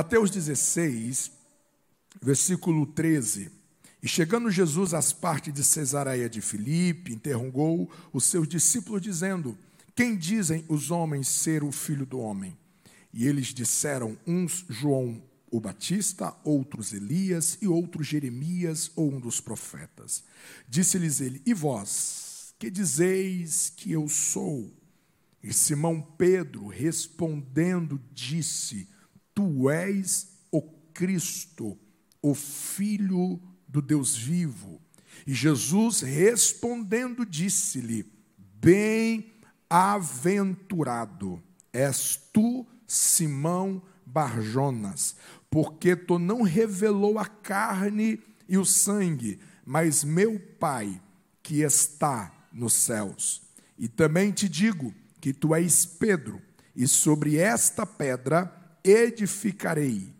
Mateus 16, versículo 13. E chegando Jesus às partes de Cesareia de Filipe, interrogou os seus discípulos, dizendo: Quem dizem os homens ser o filho do homem? E eles disseram: uns João o Batista, outros Elias e outros Jeremias ou um dos profetas. Disse-lhes ele: E vós, que dizeis que eu sou? E Simão Pedro, respondendo, disse: Tu és o Cristo, o Filho do Deus vivo. E Jesus respondendo, disse-lhe: Bem-aventurado és tu, Simão Barjonas, porque tu não revelou a carne e o sangue, mas meu Pai que está nos céus. E também te digo que tu és Pedro, e sobre esta pedra edificarei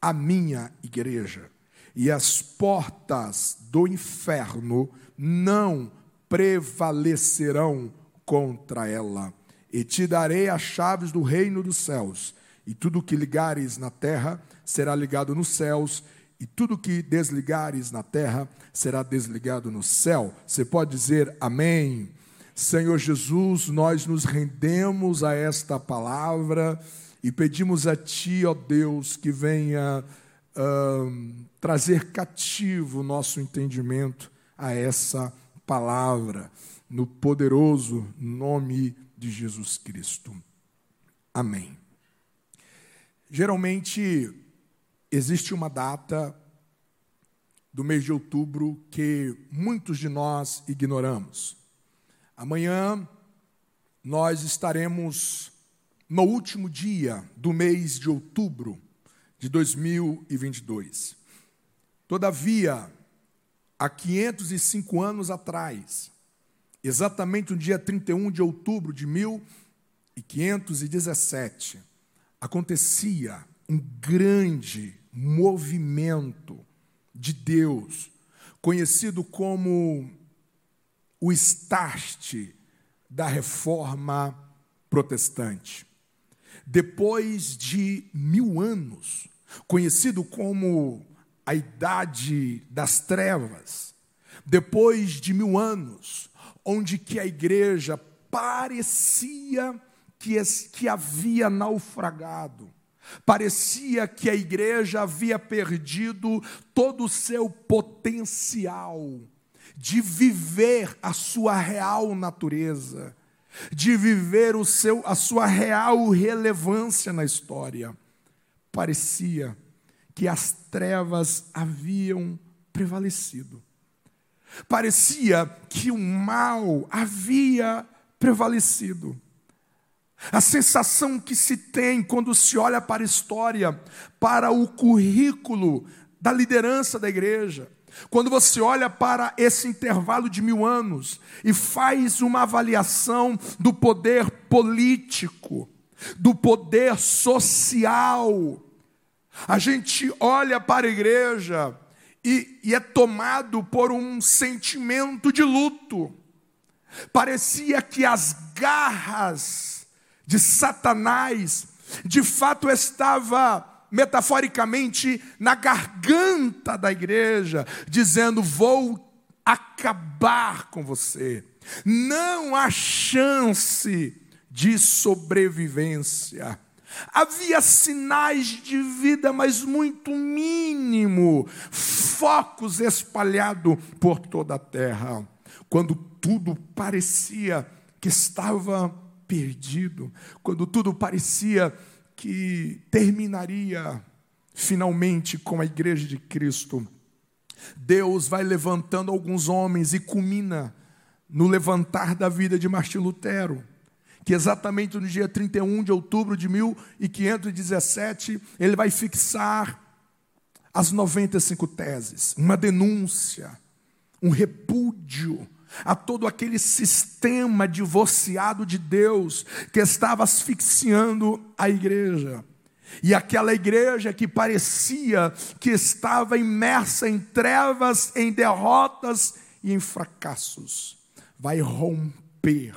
a minha igreja, e as portas do inferno não prevalecerão contra ela. E te darei as chaves do reino dos céus, e tudo que ligares na terra será ligado nos céus, e tudo que desligares na terra será desligado no céu. Você pode dizer amém. Senhor Jesus, nós nos rendemos a esta palavra e pedimos a Ti, ó Deus, que venha trazer cativo o nosso entendimento a essa palavra, no poderoso nome de Jesus Cristo. Amém. Geralmente, existe uma data do mês de outubro que muitos de nós ignoramos. Amanhã nós estaremos no último dia do mês de outubro de 2022. Todavia, há 505 anos atrás, exatamente no dia 31 de outubro de 1517, acontecia um grande movimento de Deus, conhecido como o start da reforma protestante. Depois de mil anos, conhecido como a Idade das Trevas, depois de mil anos, onde que a igreja parecia que, que havia naufragado, parecia que a igreja havia perdido todo o seu potencial de viver a sua real natureza, de viver o seu, a sua real relevância na história. Parecia que as trevas haviam prevalecido. Parecia que o mal havia prevalecido. A sensação que se tem quando se olha para a história, para o currículo da liderança da igreja, quando você olha para esse intervalo de mil anos e faz uma avaliação do poder político, do poder social, a gente olha para a igreja e, e é tomado por um sentimento de luto. Parecia que as garras de Satanás de fato estava metaforicamente na garganta da igreja, dizendo: Vou acabar com você. Não há chance de sobrevivência. Havia sinais de vida, mas muito mínimo, focos espalhados por toda a terra. Quando tudo parecia que estava perdido, quando tudo parecia que terminaria finalmente com a igreja de Cristo, Deus vai levantando alguns homens e culmina no levantar da vida de Martim Lutero que exatamente no dia 31 de outubro de 1517, ele vai fixar as 95 teses, uma denúncia, um repúdio a todo aquele sistema divorciado de Deus que estava asfixiando a igreja. E aquela igreja que parecia que estava imersa em trevas, em derrotas e em fracassos, vai romper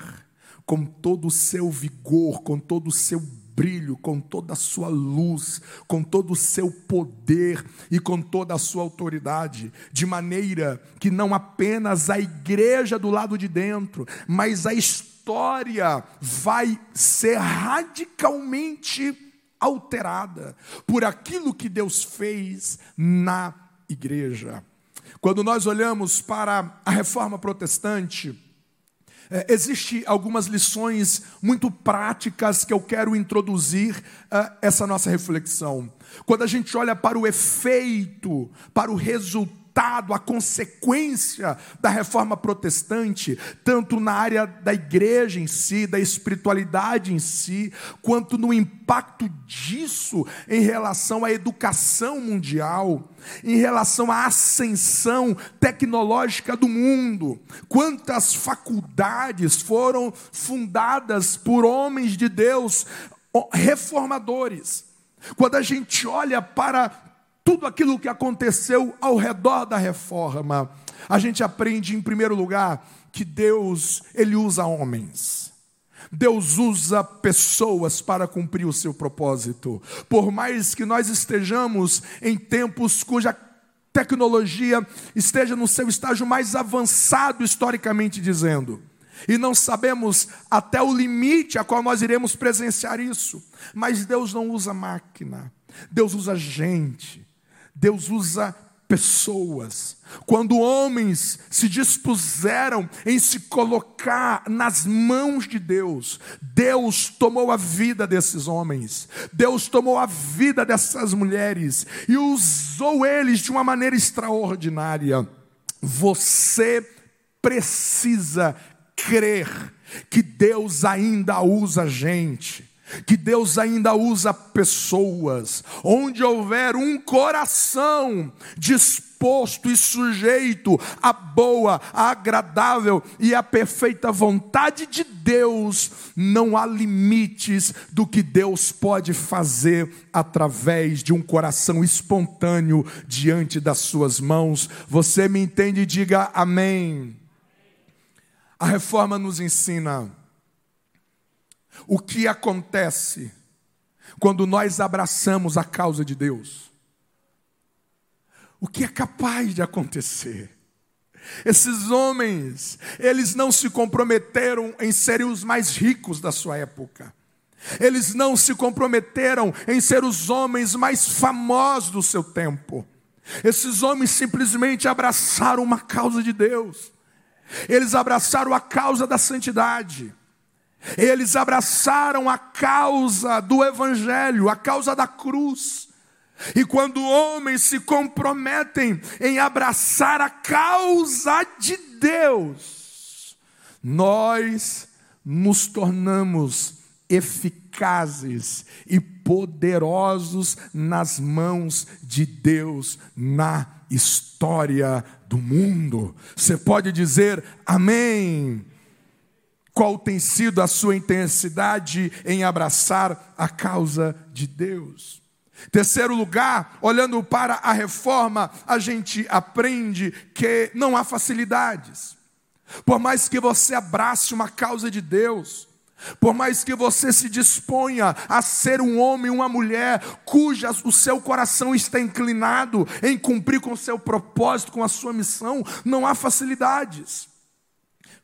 com todo o seu vigor, com todo o seu brilho, com toda a sua luz, com todo o seu poder e com toda a sua autoridade, de maneira que não apenas a igreja do lado de dentro, mas a história vai ser radicalmente alterada por aquilo que Deus fez na igreja. Quando nós olhamos para a reforma protestante, é, Existem algumas lições muito práticas que eu quero introduzir uh, essa nossa reflexão. Quando a gente olha para o efeito, para o resultado, resultado, a consequência da reforma protestante, tanto na área da igreja em si, da espiritualidade em si, quanto no impacto disso em relação à educação mundial, em relação à ascensão tecnológica do mundo. Quantas faculdades foram fundadas por homens de Deus reformadores. Quando a gente olha para tudo aquilo que aconteceu ao redor da reforma, a gente aprende, em primeiro lugar, que Deus, Ele usa homens. Deus usa pessoas para cumprir o seu propósito. Por mais que nós estejamos em tempos cuja tecnologia esteja no seu estágio mais avançado, historicamente dizendo, e não sabemos até o limite a qual nós iremos presenciar isso, mas Deus não usa máquina, Deus usa gente. Deus usa pessoas. Quando homens se dispuseram em se colocar nas mãos de Deus, Deus tomou a vida desses homens, Deus tomou a vida dessas mulheres e usou eles de uma maneira extraordinária. Você precisa crer que Deus ainda usa gente que Deus ainda usa pessoas, onde houver um coração disposto e sujeito à boa, à agradável e à perfeita vontade de Deus, não há limites do que Deus pode fazer através de um coração espontâneo diante das suas mãos. Você me entende? Diga amém. A reforma nos ensina o que acontece quando nós abraçamos a causa de Deus? O que é capaz de acontecer? Esses homens, eles não se comprometeram em serem os mais ricos da sua época. Eles não se comprometeram em ser os homens mais famosos do seu tempo. Esses homens simplesmente abraçaram uma causa de Deus. Eles abraçaram a causa da santidade. Eles abraçaram a causa do Evangelho, a causa da cruz. E quando homens se comprometem em abraçar a causa de Deus, nós nos tornamos eficazes e poderosos nas mãos de Deus na história do mundo. Você pode dizer amém qual tem sido a sua intensidade em abraçar a causa de Deus. Terceiro lugar, olhando para a reforma, a gente aprende que não há facilidades. Por mais que você abrace uma causa de Deus, por mais que você se disponha a ser um homem, uma mulher, cuja o seu coração está inclinado em cumprir com o seu propósito, com a sua missão, não há facilidades.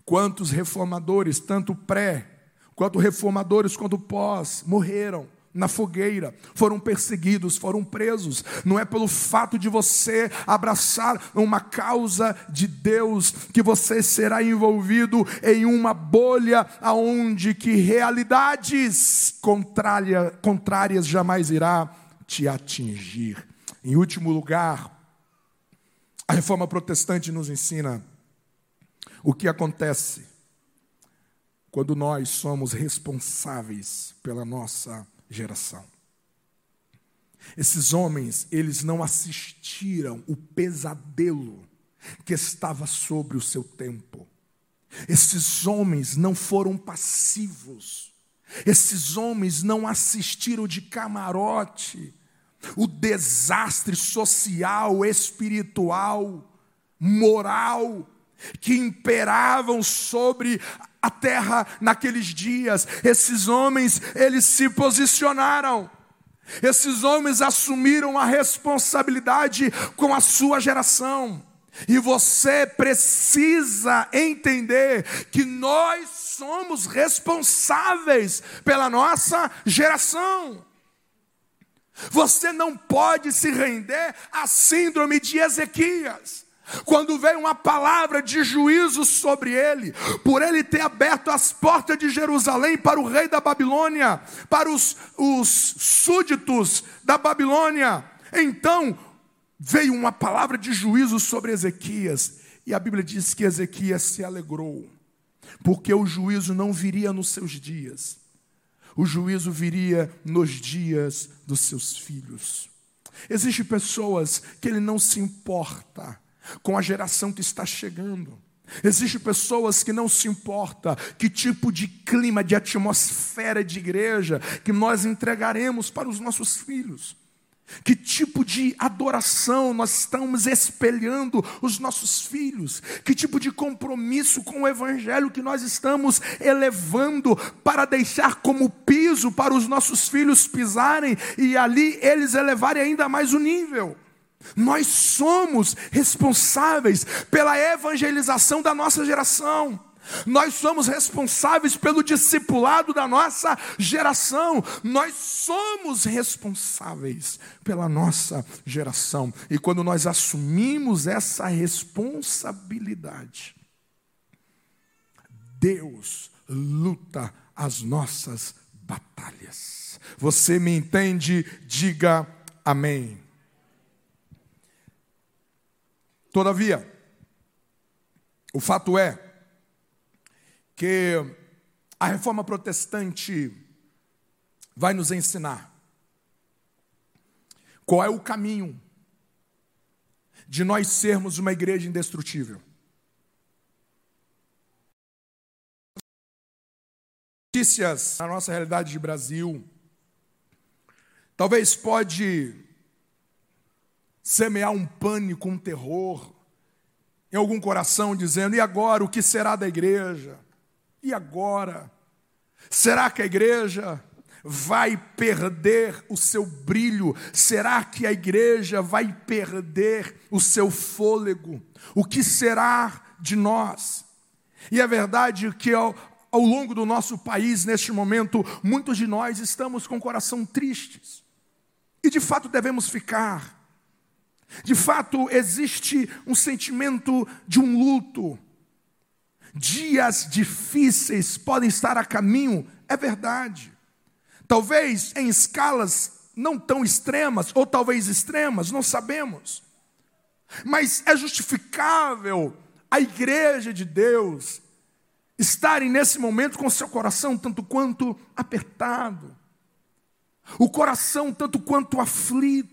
Quantos reformadores, tanto pré, quanto reformadores, quanto pós, morreram na fogueira, foram perseguidos, foram presos. Não é pelo fato de você abraçar uma causa de Deus que você será envolvido em uma bolha aonde que realidades contrária, contrárias jamais irá te atingir. Em último lugar, a reforma protestante nos ensina o que acontece quando nós somos responsáveis pela nossa geração? Esses homens, eles não assistiram o pesadelo que estava sobre o seu tempo. Esses homens não foram passivos. Esses homens não assistiram de camarote o desastre social, espiritual, moral que imperavam sobre a terra naqueles dias. Esses homens, eles se posicionaram. Esses homens assumiram a responsabilidade com a sua geração. E você precisa entender que nós somos responsáveis pela nossa geração. Você não pode se render à síndrome de Ezequias. Quando veio uma palavra de juízo sobre ele, por ele ter aberto as portas de Jerusalém para o rei da Babilônia, para os, os súditos da Babilônia, então veio uma palavra de juízo sobre Ezequias, e a Bíblia diz que Ezequias se alegrou, porque o juízo não viria nos seus dias, o juízo viria nos dias dos seus filhos. Existem pessoas que ele não se importa com a geração que está chegando. Existem pessoas que não se importa que tipo de clima, de atmosfera de igreja que nós entregaremos para os nossos filhos. Que tipo de adoração nós estamos espelhando os nossos filhos? Que tipo de compromisso com o Evangelho que nós estamos elevando para deixar como piso para os nossos filhos pisarem e ali eles elevarem ainda mais o nível? Nós somos responsáveis pela evangelização da nossa geração. Nós somos responsáveis pelo discipulado da nossa geração. Nós somos responsáveis pela nossa geração. E quando nós assumimos essa responsabilidade, Deus luta as nossas batalhas. Você me entende? Diga amém. Todavia, o fato é que a reforma protestante vai nos ensinar qual é o caminho de nós sermos uma igreja indestrutível. Notícias na nossa realidade de Brasil, talvez pode semear um pânico, um terror em algum coração, dizendo: e agora o que será da igreja? E agora? Será que a igreja vai perder o seu brilho? Será que a igreja vai perder o seu fôlego? O que será de nós? E é verdade que ao, ao longo do nosso país, neste momento, muitos de nós estamos com o coração tristes. E de fato devemos ficar. De fato, existe um sentimento de um luto. Dias difíceis podem estar a caminho, é verdade. Talvez em escalas não tão extremas, ou talvez extremas, não sabemos. Mas é justificável a igreja de Deus estarem nesse momento com seu coração tanto quanto apertado, o coração tanto quanto aflito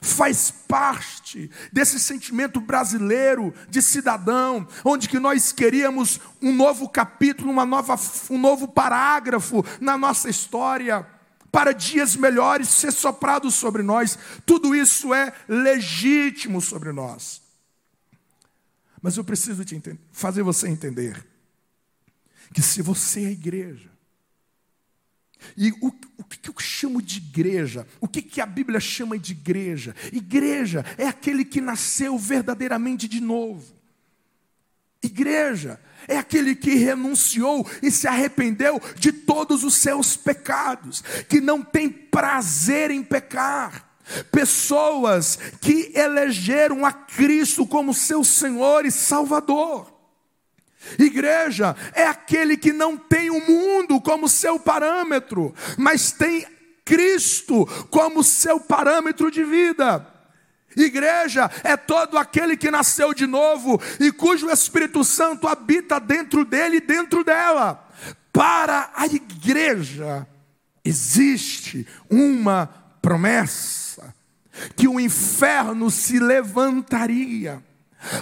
faz parte desse sentimento brasileiro de cidadão, onde que nós queríamos um novo capítulo, uma nova, um novo parágrafo na nossa história, para dias melhores ser soprados sobre nós. Tudo isso é legítimo sobre nós. Mas eu preciso te fazer você entender que se você é igreja, e o, o que eu chamo de igreja? O que, que a Bíblia chama de igreja? Igreja é aquele que nasceu verdadeiramente de novo. Igreja é aquele que renunciou e se arrependeu de todos os seus pecados, que não tem prazer em pecar. Pessoas que elegeram a Cristo como seu Senhor e Salvador. Igreja é aquele que não tem o mundo como seu parâmetro, mas tem Cristo como seu parâmetro de vida. Igreja é todo aquele que nasceu de novo e cujo Espírito Santo habita dentro dele e dentro dela. Para a igreja existe uma promessa: que o inferno se levantaria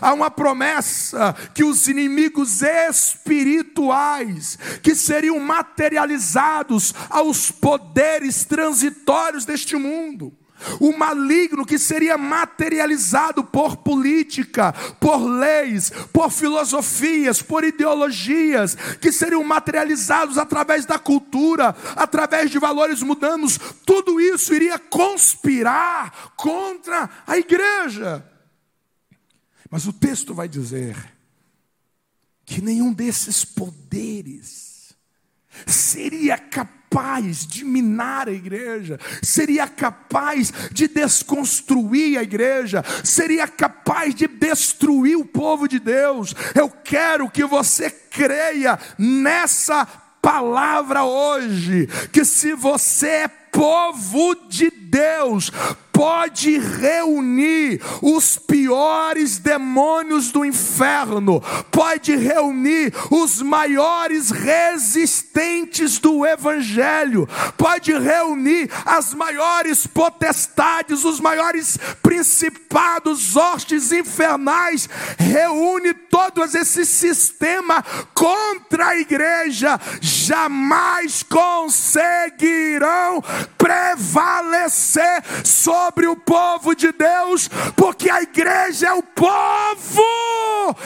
Há uma promessa que os inimigos espirituais, que seriam materializados aos poderes transitórios deste mundo, o maligno que seria materializado por política, por leis, por filosofias, por ideologias, que seriam materializados através da cultura, através de valores mundanos, tudo isso iria conspirar contra a igreja. Mas o texto vai dizer que nenhum desses poderes seria capaz de minar a igreja, seria capaz de desconstruir a igreja, seria capaz de destruir o povo de Deus. Eu quero que você creia nessa palavra hoje, que se você é povo de Deus, pode reunir os piores demônios do inferno, pode reunir os maiores resistentes do evangelho, pode reunir as maiores potestades, os maiores principados, hostes infernais, reúne todos esse sistema contra a igreja, jamais conseguirão prevalecer sobre sobre o povo de Deus, porque a igreja é o povo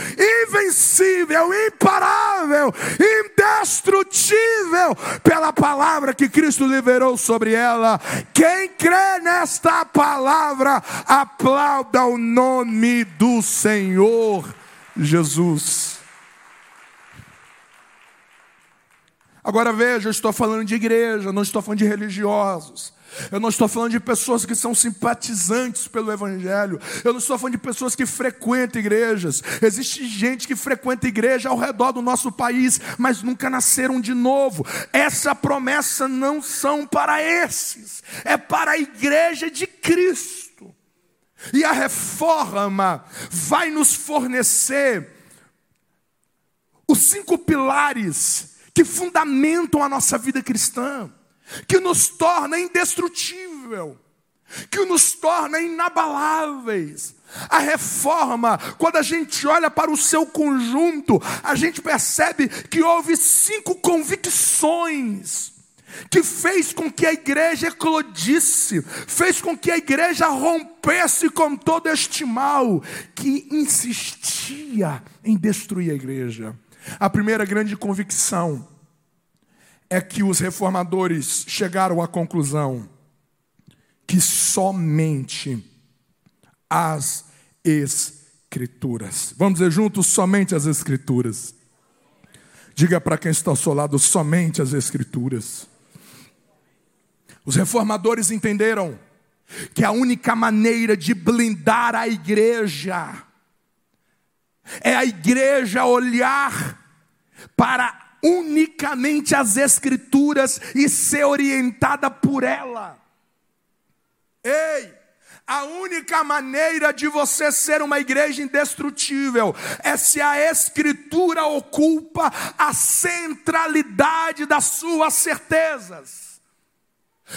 invencível, imparável, indestrutível pela palavra que Cristo liberou sobre ela. Quem crê nesta palavra, aplauda o nome do Senhor Jesus. Agora veja, eu estou falando de igreja, não estou falando de religiosos. Eu não estou falando de pessoas que são simpatizantes pelo Evangelho. Eu não estou falando de pessoas que frequentam igrejas. Existe gente que frequenta igreja ao redor do nosso país, mas nunca nasceram de novo. Essa promessa não são para esses, é para a igreja de Cristo. E a reforma vai nos fornecer os cinco pilares que fundamentam a nossa vida cristã que nos torna indestrutível, que nos torna inabaláveis. A reforma, quando a gente olha para o seu conjunto, a gente percebe que houve cinco convicções que fez com que a igreja eclodisse, fez com que a igreja rompesse com todo este mal que insistia em destruir a igreja. A primeira grande convicção é que os reformadores chegaram à conclusão que somente as Escrituras. Vamos dizer juntos: somente as Escrituras. Diga para quem está ao seu lado: somente as Escrituras. Os reformadores entenderam que a única maneira de blindar a igreja é a igreja olhar para unicamente as Escrituras e ser orientada por ela. Ei! A única maneira de você ser uma igreja indestrutível é se a Escritura ocupa a centralidade das suas certezas.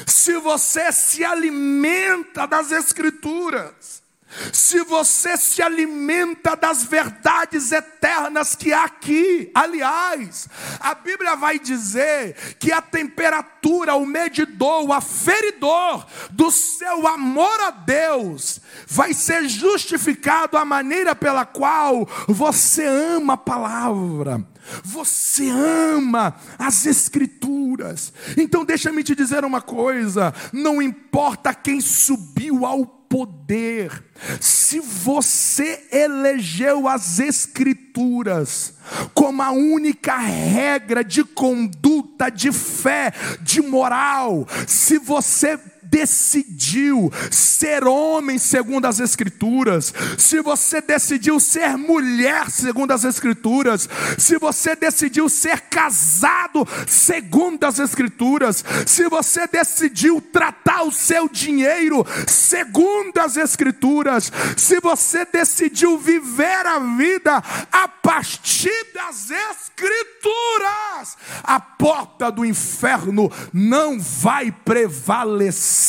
Se você se alimenta das Escrituras, se você se alimenta das verdades eternas que há aqui, aliás, a Bíblia vai dizer que a temperatura, o medidor, o aferidor do seu amor a Deus vai ser justificado a maneira pela qual você ama a palavra. Você ama as Escrituras. Então, deixa-me te dizer uma coisa: não importa quem subiu ao poder. Se você elegeu as Escrituras como a única regra de conduta, de fé, de moral, se você decidiu ser homem segundo as Escrituras, se você decidiu ser mulher segundo as Escrituras, se você decidiu ser casado segundo as Escrituras, se você decidiu tratar o seu dinheiro segundo as Escrituras, se você decidiu viver a vida a partir das Escrituras, a porta do inferno não vai prevalecer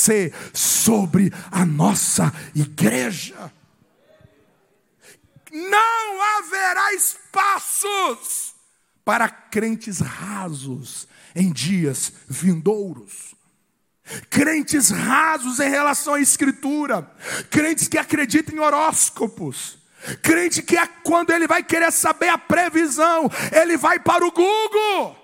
sobre a nossa igreja. Não haverá espaços para crentes rasos em dias vindouros. crentes rasos em relação à Escritura, crentes que acreditam em horóscopos, crente que é quando ele vai querer saber a previsão, ele vai para o Google.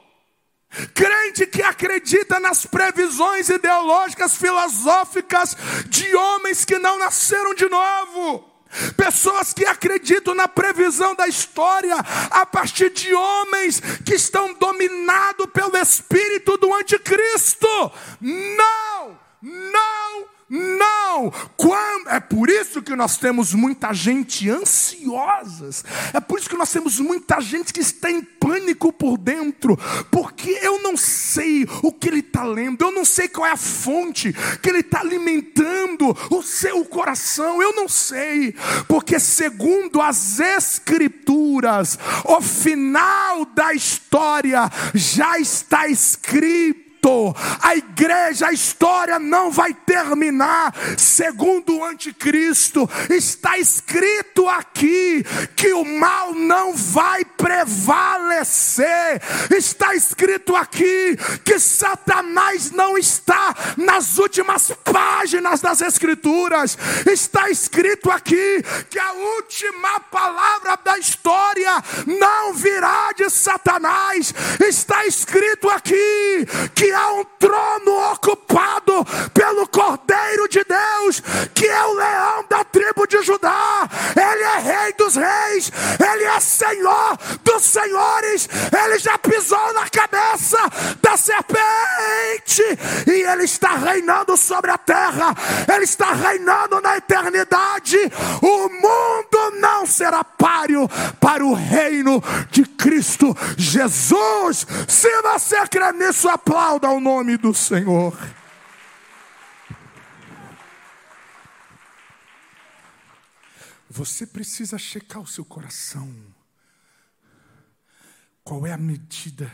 Crente que acredita nas previsões ideológicas, filosóficas de homens que não nasceram de novo. Pessoas que acreditam na previsão da história a partir de homens que estão dominados pelo espírito do anticristo. Não, não, não! Quando... É por isso que nós temos muita gente ansiosa. É por isso que nós temos muita gente que está em pânico por dentro. Porque eu não sei o que ele está lendo, eu não sei qual é a fonte que ele está alimentando o seu coração, eu não sei. Porque, segundo as Escrituras, o final da história já está escrito a igreja, a história não vai terminar segundo o anticristo. Está escrito aqui que o mal não vai prevalecer. Está escrito aqui que Satanás não está nas últimas páginas das escrituras. Está escrito aqui que a última palavra da história não virá de Satanás. Está escrito aqui que há um trono ocupado pelo Cordeiro de Deus, que é o leão da tribo de Judá. Ele é rei dos reis, ele é senhor dos senhores, ele já pisou na cabeça da serpente e ele está reinando sobre a terra, ele está reinando na eternidade. O mundo não será páreo para o reino de Cristo Jesus. Se você crê nisso, aplauda aplauda o nome do Senhor. Você precisa checar o seu coração. Qual é a medida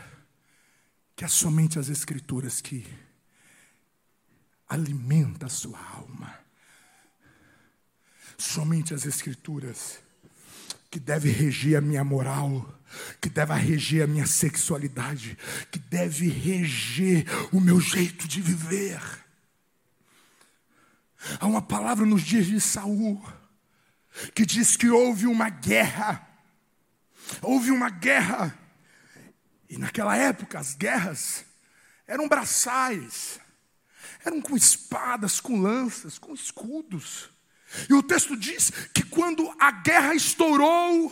que é somente as Escrituras que alimenta a sua alma? Somente as Escrituras que deve reger a minha moral que deve reger a minha sexualidade, que deve reger o meu jeito de viver. Há uma palavra nos dias de Saul que diz que houve uma guerra. Houve uma guerra. E naquela época as guerras eram braçais. Eram com espadas, com lanças, com escudos. E o texto diz que quando a guerra estourou,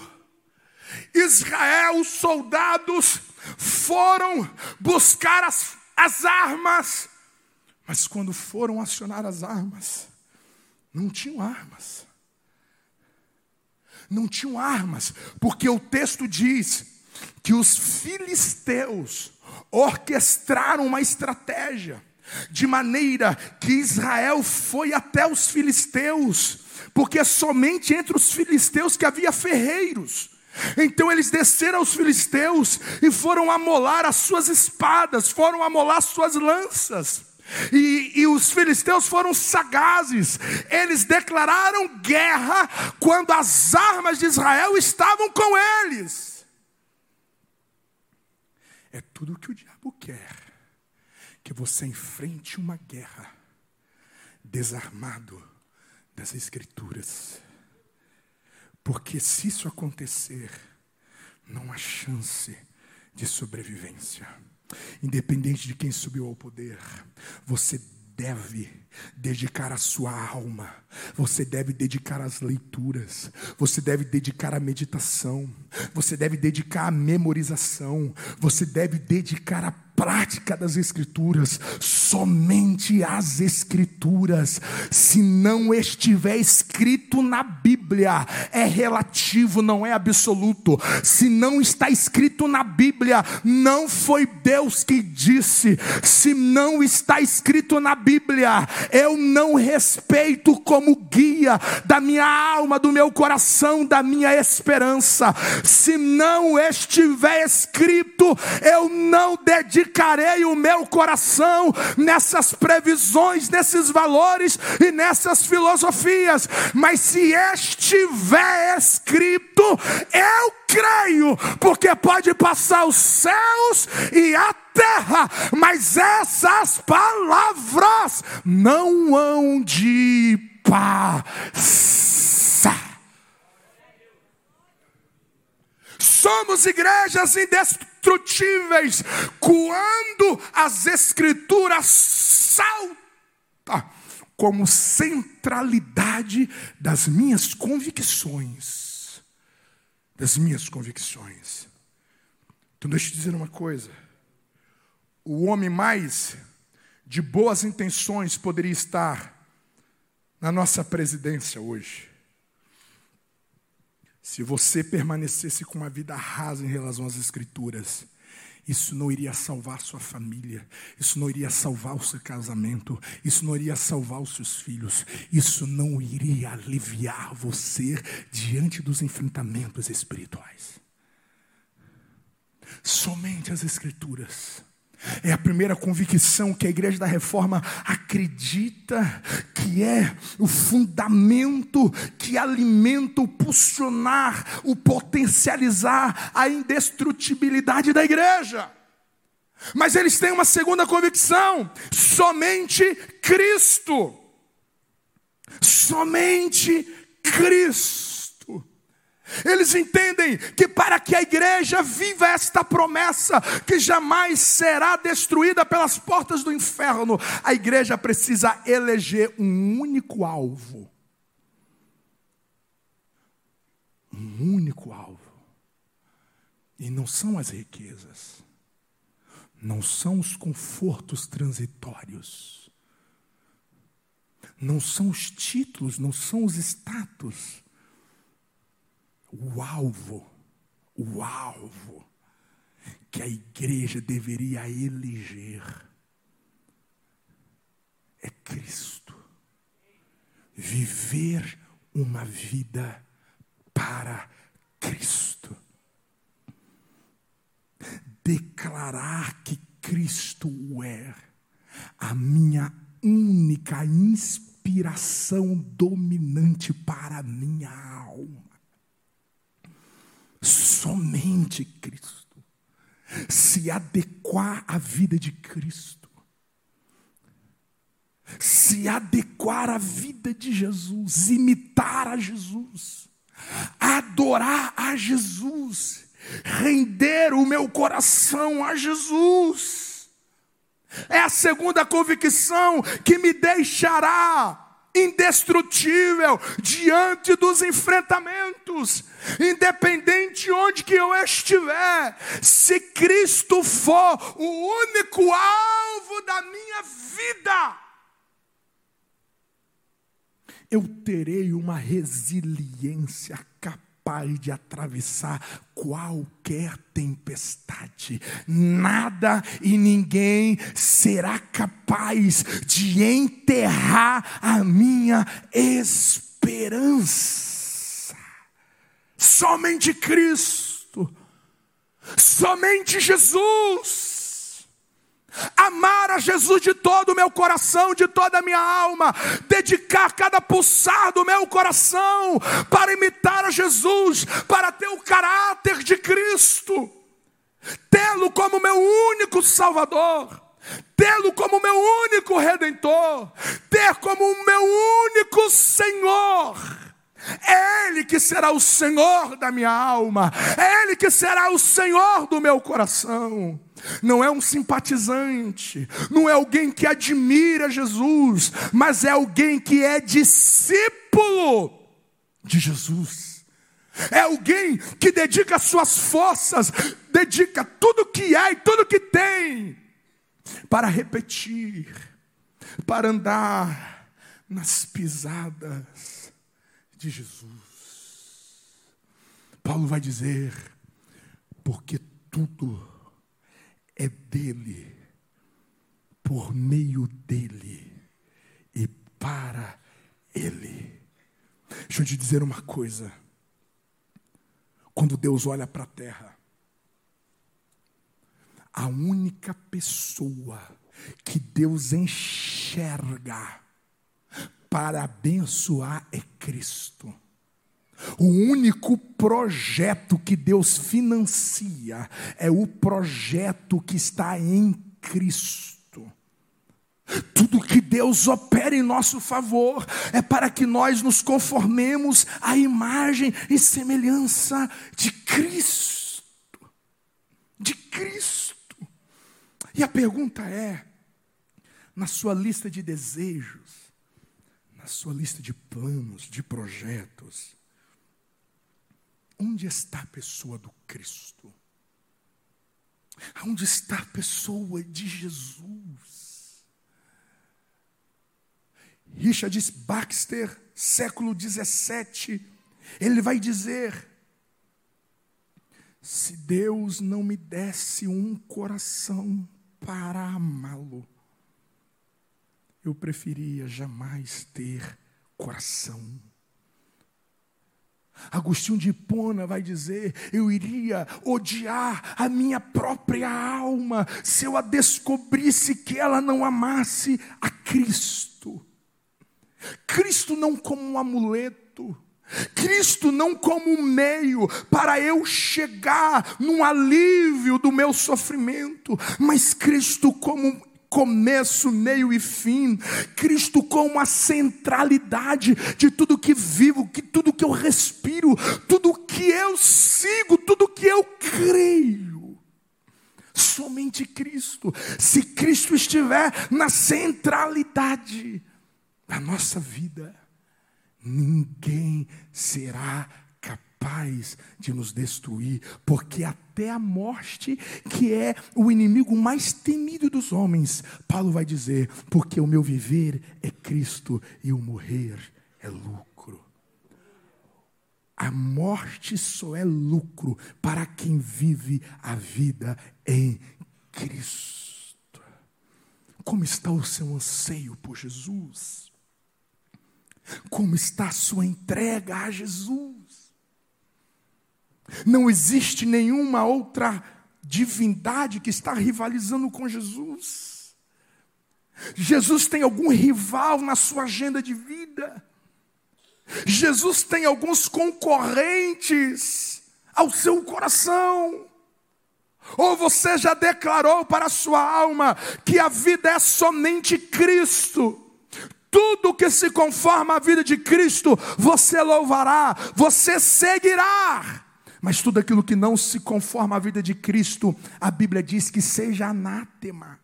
Israel, os soldados foram buscar as, as armas, mas quando foram acionar as armas, não tinham armas. Não tinham armas, porque o texto diz que os filisteus orquestraram uma estratégia, de maneira que Israel foi até os filisteus, porque somente entre os filisteus que havia ferreiros. Então eles desceram aos filisteus e foram amolar as suas espadas, foram amolar as suas lanças. E, e, os filisteus foram sagazes, eles declararam guerra quando as armas de Israel estavam com eles. É tudo o que o diabo quer: que você enfrente uma guerra desarmado das Escrituras. Porque se isso acontecer, não há chance de sobrevivência. Independente de quem subiu ao poder, você deve dedicar a sua alma, você deve dedicar as leituras, você deve dedicar a meditação, você deve dedicar a memorização, você deve dedicar a prática das Escrituras, somente as Escrituras. Se não estiver escrito na Bíblia, é relativo, não é absoluto. Se não está escrito na Bíblia, não foi Deus que disse. Se não está escrito na Bíblia, eu não respeito como guia da minha alma, do meu coração, da minha esperança. Se não estiver escrito, eu não dedico dedicarei o meu coração nessas previsões, nesses valores e nessas filosofias. Mas se estiver escrito, eu creio, porque pode passar os céus e a terra, mas essas palavras não hão de passar. Somos igrejas indestrutíveis quando as escrituras saltam como centralidade das minhas convicções. Das minhas convicções. Então, deixa eu te dizer uma coisa. O homem mais de boas intenções poderia estar na nossa presidência hoje. Se você permanecesse com uma vida rasa em relação às Escrituras, isso não iria salvar sua família, isso não iria salvar o seu casamento, isso não iria salvar os seus filhos, isso não iria aliviar você diante dos enfrentamentos espirituais. Somente as Escrituras é a primeira convicção que a igreja da reforma acredita que é o fundamento que alimenta o pulsionar, o potencializar a indestrutibilidade da igreja. Mas eles têm uma segunda convicção: somente Cristo. Somente Cristo. Eles entendem que para que a igreja viva esta promessa, que jamais será destruída pelas portas do inferno, a igreja precisa eleger um único alvo. Um único alvo. E não são as riquezas, não são os confortos transitórios, não são os títulos, não são os status o alvo, o alvo que a igreja deveria eleger é Cristo. Viver uma vida para Cristo. Declarar que Cristo é a minha única inspiração dominante para a minha alma somente Cristo, se adequar à vida de Cristo, se adequar à vida de Jesus, imitar a Jesus, adorar a Jesus, render o meu coração a Jesus. É a segunda convicção que me deixará indestrutível diante dos enfrentamentos, independente onde que eu estiver. Se Cristo for o único alvo da minha vida, eu terei uma resiliência capaz capaz de atravessar qualquer tempestade. Nada e ninguém será capaz de enterrar a minha esperança. Somente Cristo, somente Jesus amar a Jesus de todo o meu coração, de toda a minha alma, dedicar cada pulsar do meu coração para imitar a Jesus, para ter o caráter de Cristo, tê-lo como meu único Salvador, tê-lo como meu único Redentor, ter como o meu único Senhor. É Ele que será o Senhor da minha alma, é Ele que será o Senhor do meu coração. Não é um simpatizante, não é alguém que admira Jesus, mas é alguém que é discípulo de Jesus. É alguém que dedica suas forças, dedica tudo que é e tudo que tem para repetir, para andar nas pisadas de Jesus. Paulo vai dizer: porque tudo é dele, por meio dele e para ele. Deixa eu te dizer uma coisa. Quando Deus olha para a terra, a única pessoa que Deus enxerga para abençoar é Cristo. O único projeto que Deus financia é o projeto que está em Cristo. Tudo que Deus opera em nosso favor é para que nós nos conformemos à imagem e semelhança de Cristo. De Cristo. E a pergunta é: na sua lista de desejos, na sua lista de planos, de projetos, onde está a pessoa do Cristo? Onde está a pessoa de Jesus? Richard Baxter, século 17, ele vai dizer: se Deus não me desse um coração para amá-lo, eu preferia jamais ter coração. Agostinho de Hipona vai dizer: eu iria odiar a minha própria alma se eu a descobrisse que ela não amasse a Cristo. Cristo não como um amuleto, Cristo não como um meio para eu chegar num alívio do meu sofrimento, mas Cristo como começo, meio e fim, Cristo como a centralidade de tudo que vivo, que tudo que eu respiro, tudo que eu sigo, tudo que eu creio. Somente Cristo. Se Cristo estiver na centralidade, da nossa vida, ninguém será capaz de nos destruir, porque até a morte, que é o inimigo mais temido dos homens, Paulo vai dizer: porque o meu viver é Cristo e o morrer é lucro. A morte só é lucro para quem vive a vida em Cristo. Como está o seu anseio por Jesus? Como está a sua entrega a Jesus? Não existe nenhuma outra divindade que está rivalizando com Jesus. Jesus tem algum rival na sua agenda de vida. Jesus tem alguns concorrentes ao seu coração. Ou você já declarou para a sua alma que a vida é somente Cristo tudo que se conforma à vida de Cristo, você louvará, você seguirá. Mas tudo aquilo que não se conforma à vida de Cristo, a Bíblia diz que seja anátema.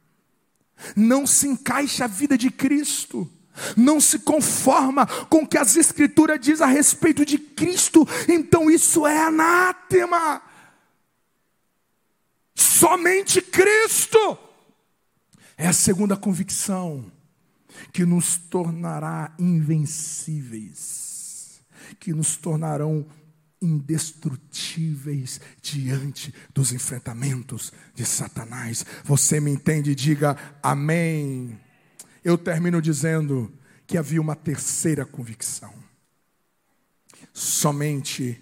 Não se encaixa a vida de Cristo. Não se conforma com o que as Escrituras diz a respeito de Cristo, então isso é anátema. Somente Cristo. É a segunda convicção que nos tornará invencíveis, que nos tornarão indestrutíveis diante dos enfrentamentos de Satanás. Você me entende? Diga amém. Eu termino dizendo que havia uma terceira convicção. Somente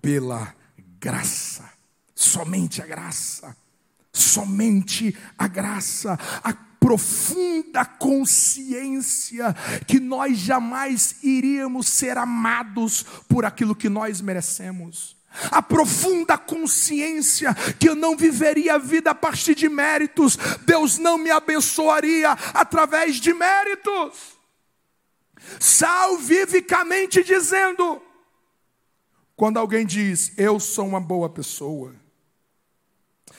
pela graça, somente a graça, somente a graça, a profunda consciência que nós jamais iríamos ser amados por aquilo que nós merecemos. A profunda consciência que eu não viveria a vida a partir de méritos, Deus não me abençoaria através de méritos. Salvivicamente dizendo, quando alguém diz, eu sou uma boa pessoa,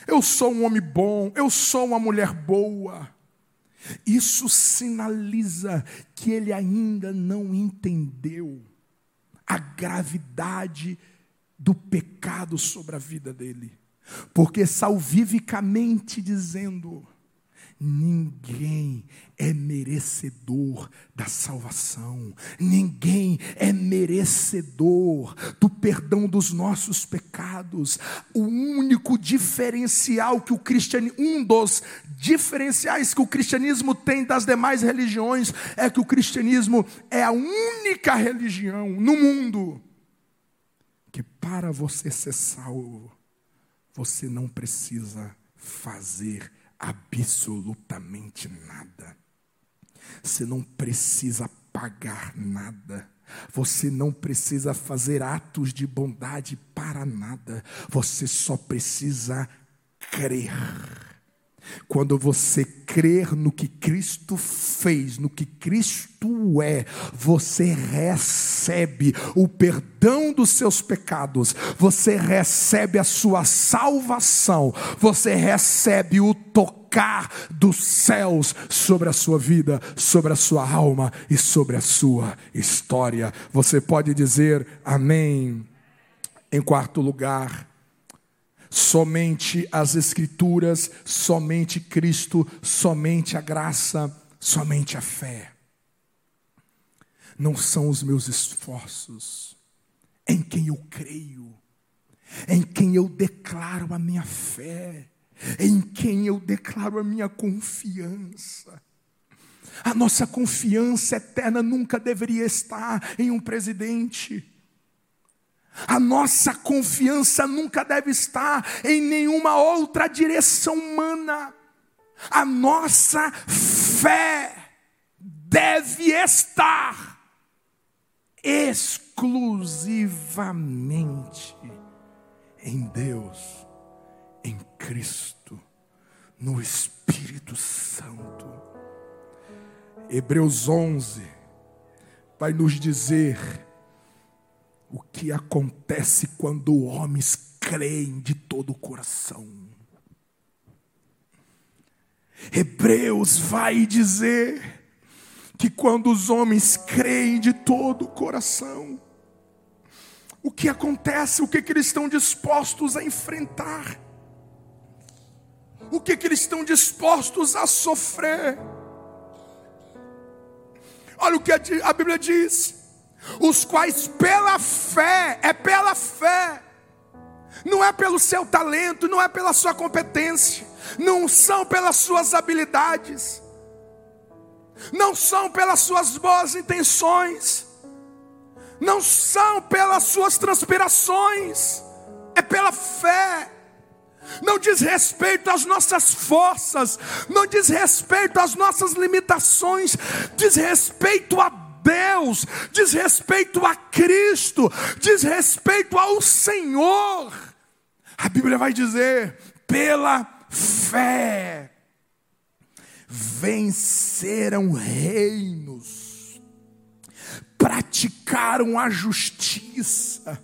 eu sou um homem bom, eu sou uma mulher boa, isso sinaliza que ele ainda não entendeu a gravidade do pecado sobre a vida dele. Porque salvivicamente dizendo, Ninguém é merecedor da salvação, ninguém é merecedor do perdão dos nossos pecados. O único diferencial que o cristianismo, um dos diferenciais que o cristianismo tem das demais religiões é que o cristianismo é a única religião no mundo que para você ser salvo, você não precisa fazer absolutamente nada. Você não precisa pagar nada. Você não precisa fazer atos de bondade para nada. Você só precisa crer. Quando você crer no que Cristo fez, no que Cristo é, você recebe o perdão dos seus pecados, você recebe a sua salvação, você recebe o tocar dos céus sobre a sua vida, sobre a sua alma e sobre a sua história. Você pode dizer amém. Em quarto lugar, somente as Escrituras, somente Cristo, somente a graça, somente a fé. Não são os meus esforços, em quem eu creio, em quem eu declaro a minha fé, em quem eu declaro a minha confiança. A nossa confiança eterna nunca deveria estar em um presidente a nossa confiança nunca deve estar em nenhuma outra direção humana. A nossa fé deve estar exclusivamente em Deus, Cristo, no Espírito Santo. Hebreus 11 vai nos dizer o que acontece quando homens creem de todo o coração. Hebreus vai dizer que quando os homens creem de todo o coração, o que acontece, o que, que eles estão dispostos a enfrentar, o que, que eles estão dispostos a sofrer. Olha o que a Bíblia diz. Os quais pela fé, é pela fé, não é pelo seu talento, não é pela sua competência, não são pelas suas habilidades, não são pelas suas boas intenções, não são pelas suas transpirações, é pela fé. Não diz respeito às nossas forças, não diz respeito às nossas limitações, diz respeito a Deus, diz respeito a Cristo, diz respeito ao Senhor. A Bíblia vai dizer: pela fé venceram reinos, praticaram a justiça,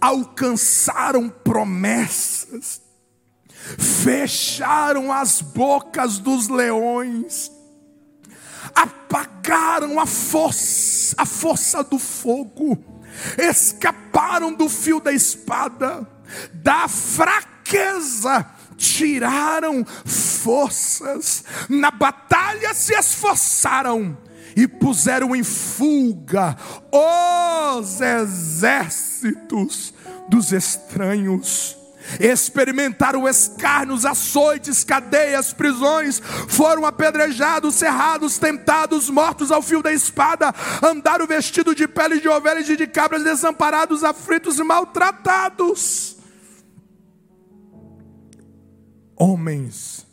alcançaram promessas, fecharam as bocas dos leões apagaram a força, a força do fogo, escaparam do fio da espada, da fraqueza tiraram forças, na batalha se esforçaram e puseram em fuga os exércitos dos estranhos experimentaram escárnios, açoites, cadeias, prisões, foram apedrejados, cerrados, tentados, mortos ao fio da espada, andaram vestidos de pele de ovelhas e de cabras, desamparados, aflitos e maltratados. Homens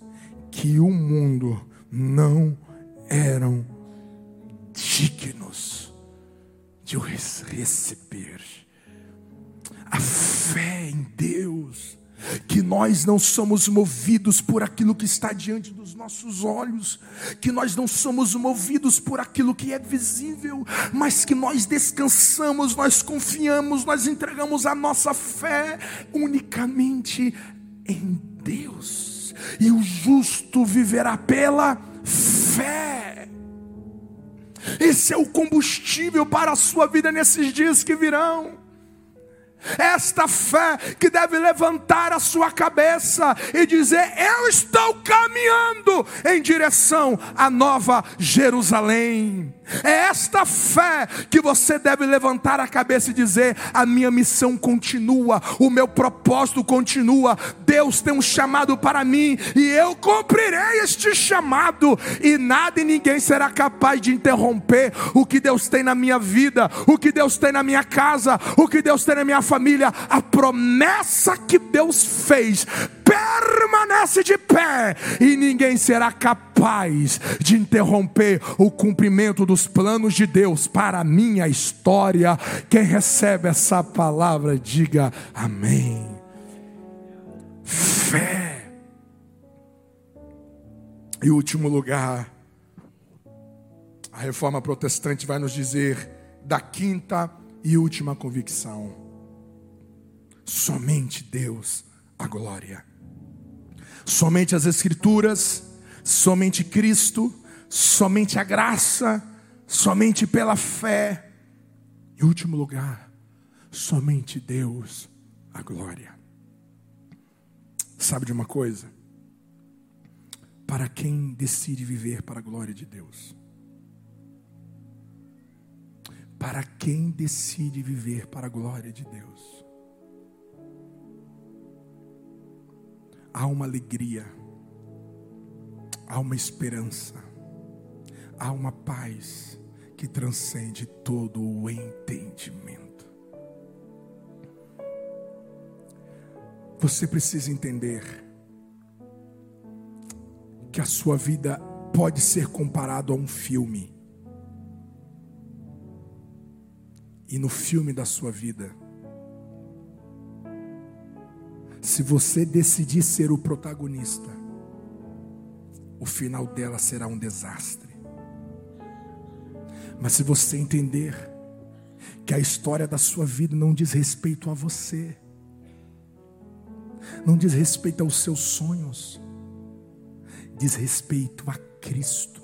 que o mundo não eram dignos de receber a fé em Deus, que nós não somos movidos por aquilo que está diante dos nossos olhos, que nós não somos movidos por aquilo que é visível, mas que nós descansamos, nós confiamos, nós entregamos a nossa fé unicamente em Deus, e o justo viverá pela fé. Esse é o combustível para a sua vida nesses dias que virão esta fé que deve levantar a sua cabeça e dizer: Eu estou caminhando em direção à nova Jerusalém. É esta fé que você deve levantar a cabeça e dizer: a minha missão continua, o meu propósito continua. Deus tem um chamado para mim e eu cumprirei este chamado, e nada e ninguém será capaz de interromper o que Deus tem na minha vida, o que Deus tem na minha casa, o que Deus tem na minha família, a promessa que Deus fez permanece de pé e ninguém será capaz de interromper o cumprimento dos planos de Deus para a minha história. Quem recebe essa palavra, diga amém. Fé. E último lugar, a reforma protestante vai nos dizer da quinta e última convicção: somente Deus a glória. Somente as Escrituras, somente Cristo, somente a graça, somente pela fé. Em último lugar, somente Deus a glória. Sabe de uma coisa? Para quem decide viver para a glória de Deus, para quem decide viver para a glória de Deus, há uma alegria, há uma esperança, há uma paz que transcende todo o entendimento. Você precisa entender que a sua vida pode ser comparado a um filme. E no filme da sua vida, Se você decidir ser o protagonista, o final dela será um desastre. Mas se você entender que a história da sua vida não diz respeito a você, não diz respeito aos seus sonhos, diz respeito a Cristo.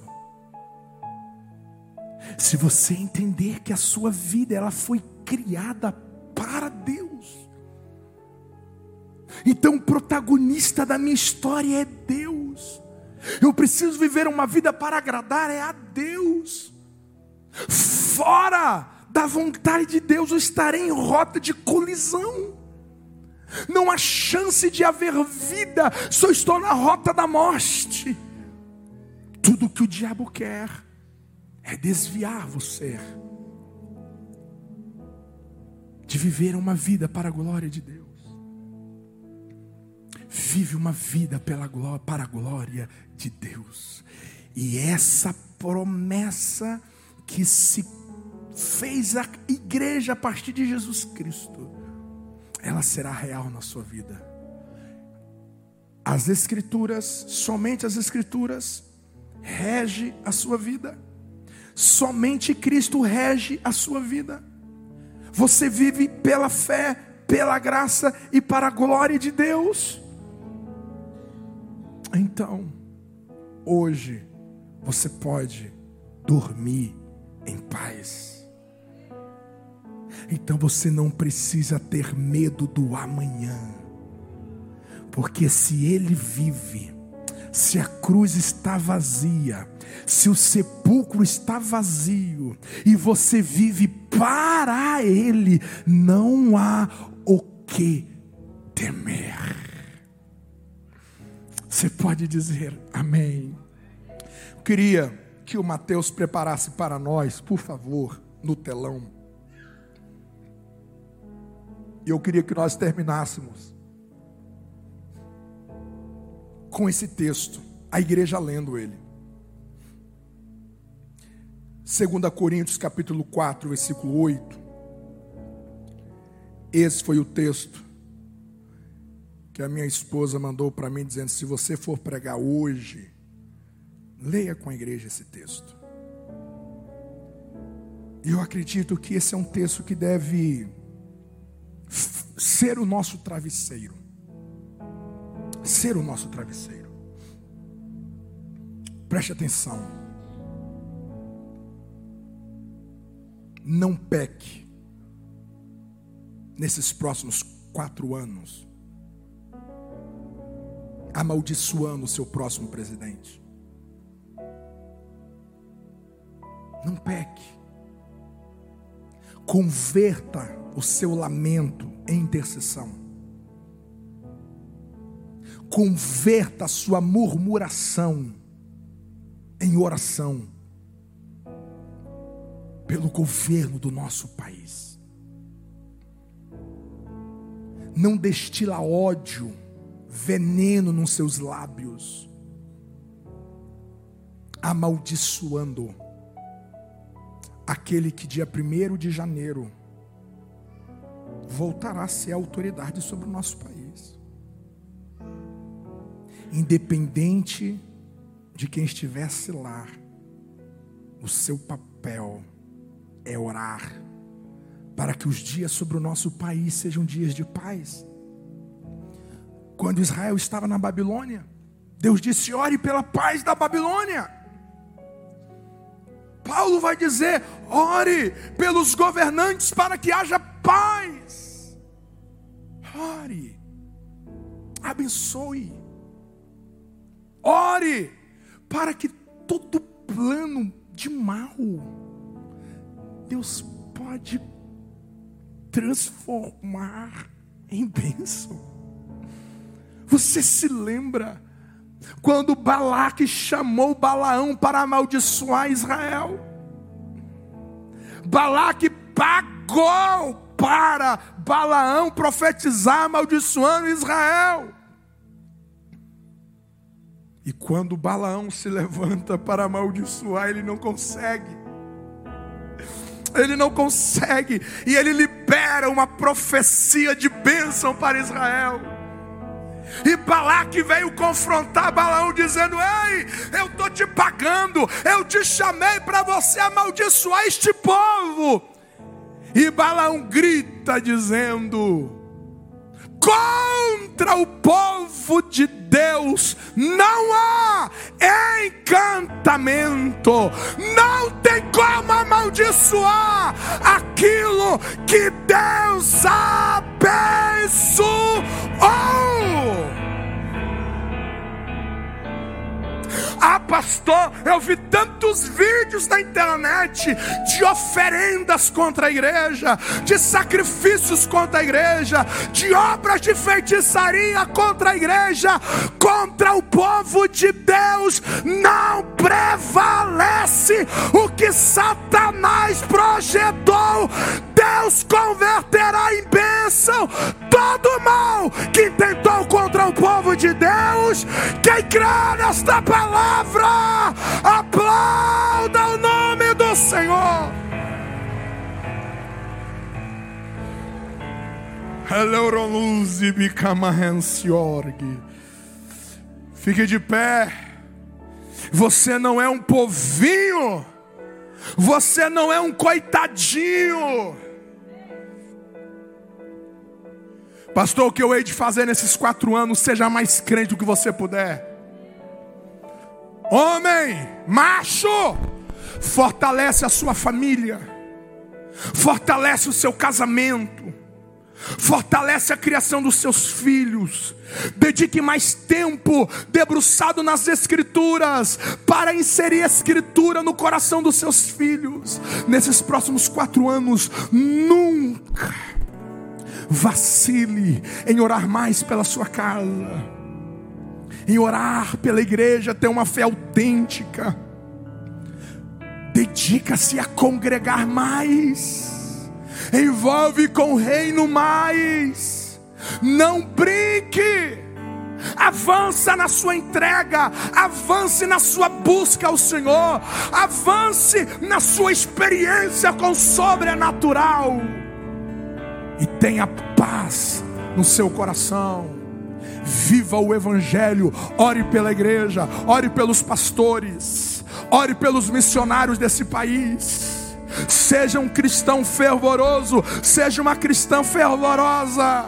Se você entender que a sua vida ela foi criada para Deus, então, o protagonista da minha história é Deus. Eu preciso viver uma vida para agradar é a Deus. Fora da vontade de Deus, eu estarei em rota de colisão. Não há chance de haver vida, só estou na rota da morte. Tudo que o diabo quer é desviar você de viver uma vida para a glória de Deus vive uma vida pela glória, para a glória de Deus. E essa promessa que se fez a igreja a partir de Jesus Cristo, ela será real na sua vida. As Escrituras, somente as Escrituras, rege a sua vida. Somente Cristo rege a sua vida. Você vive pela fé, pela graça e para a glória de Deus. Então, hoje, você pode dormir em paz. Então você não precisa ter medo do amanhã, porque se ele vive, se a cruz está vazia, se o sepulcro está vazio e você vive para ele, não há o que temer. Você pode dizer amém. Queria que o Mateus preparasse para nós, por favor, no telão. E eu queria que nós terminássemos com esse texto, a igreja lendo ele. 2 Coríntios capítulo 4, versículo 8. Esse foi o texto que a minha esposa mandou para mim dizendo: se você for pregar hoje, leia com a igreja esse texto. E eu acredito que esse é um texto que deve ser o nosso travesseiro. Ser o nosso travesseiro. Preste atenção. Não peque nesses próximos quatro anos amaldiçoando o seu próximo presidente. Não peque. Converta o seu lamento em intercessão. Converta a sua murmuração em oração pelo governo do nosso país. Não destila ódio veneno nos seus lábios, amaldiçoando aquele que dia 1 de janeiro voltará a ser autoridade sobre o nosso país. Independente de quem estivesse lá, o seu papel é orar para que os dias sobre o nosso país sejam dias de paz. Quando Israel estava na Babilônia, Deus disse: ore pela paz da Babilônia. Paulo vai dizer: ore pelos governantes para que haja paz. Ore, abençoe, ore para que todo plano de mal Deus pode transformar em bênção. Você se lembra quando Balaque chamou Balaão para amaldiçoar Israel? Balaque pagou para Balaão profetizar amaldiçoando Israel. E quando Balaão se levanta para amaldiçoar, ele não consegue ele não consegue, e ele libera uma profecia de bênção para Israel. E Balaque veio confrontar Balaão, dizendo: Ei, eu estou te pagando, eu te chamei para você amaldiçoar este povo. E Balaão grita, dizendo: contra o povo de Deus não há encantamento, não tem como amaldiçoar aquilo que Deus abençoou. Ah, pastor, eu vi tantos vídeos na internet de oferendas contra a igreja, de sacrifícios contra a igreja, de obras de feitiçaria contra a igreja, contra o povo de Deus. Não prevalece o que Satanás projetou. Deus converterá em bênção todo mal que tentou contra o povo de Deus. Quem crê nesta palavra, aplauda o nome do Senhor. Fique de pé. Você não é um povinho. Você não é um coitadinho. Pastor, o que eu hei de fazer nesses quatro anos, seja mais crente do que você puder. Homem, macho, fortalece a sua família, fortalece o seu casamento, fortalece a criação dos seus filhos. Dedique mais tempo debruçado nas Escrituras para inserir a Escritura no coração dos seus filhos. Nesses próximos quatro anos, nunca vacile em orar mais pela sua casa, em orar pela igreja, ter uma fé autêntica. Dedica-se a congregar mais, envolve com o reino mais, não brinque. Avança na sua entrega, avance na sua busca ao Senhor, avance na sua experiência com o sobrenatural e tenha paz no seu coração. Viva o Evangelho, ore pela igreja, ore pelos pastores, ore pelos missionários desse país. Seja um cristão fervoroso, seja uma cristã fervorosa,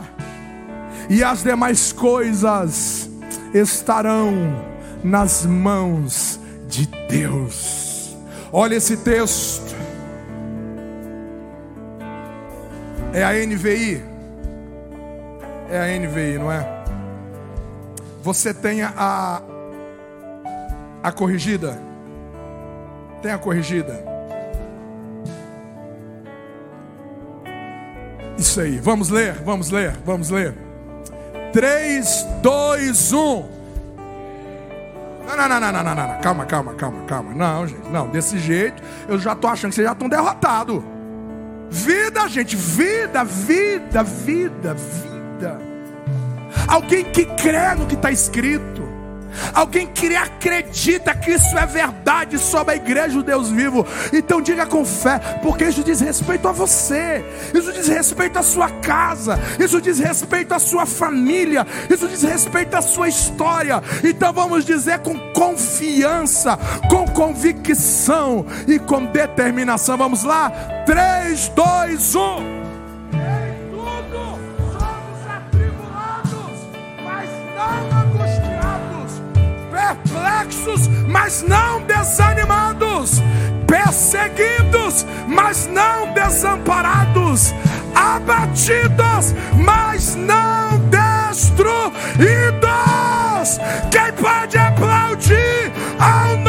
e as demais coisas estarão nas mãos de Deus. Olha esse texto. É a NVI. É a NVI, não é? Você tem a a corrigida? Tem a corrigida? Isso aí. Vamos ler, vamos ler, vamos ler. 3 2 1 não, não, não, não, não, não, calma, calma, calma, calma. Não, gente, não, desse jeito eu já estou achando que vocês já estão derrotados. Vida, gente, vida, vida, vida, vida. Alguém que crê no que está escrito. Alguém que acredita que isso é verdade sobre a igreja do Deus vivo. Então diga com fé, porque isso diz respeito a você, isso diz respeito à sua casa, isso diz respeito à sua família, isso diz respeito à sua história. Então vamos dizer com confiança, com convicção e com determinação. Vamos lá? 3, 2, 1. Perplexos, mas não desanimados, perseguidos, mas não desamparados, abatidos, mas não destruídos. Quem pode aplaudir? A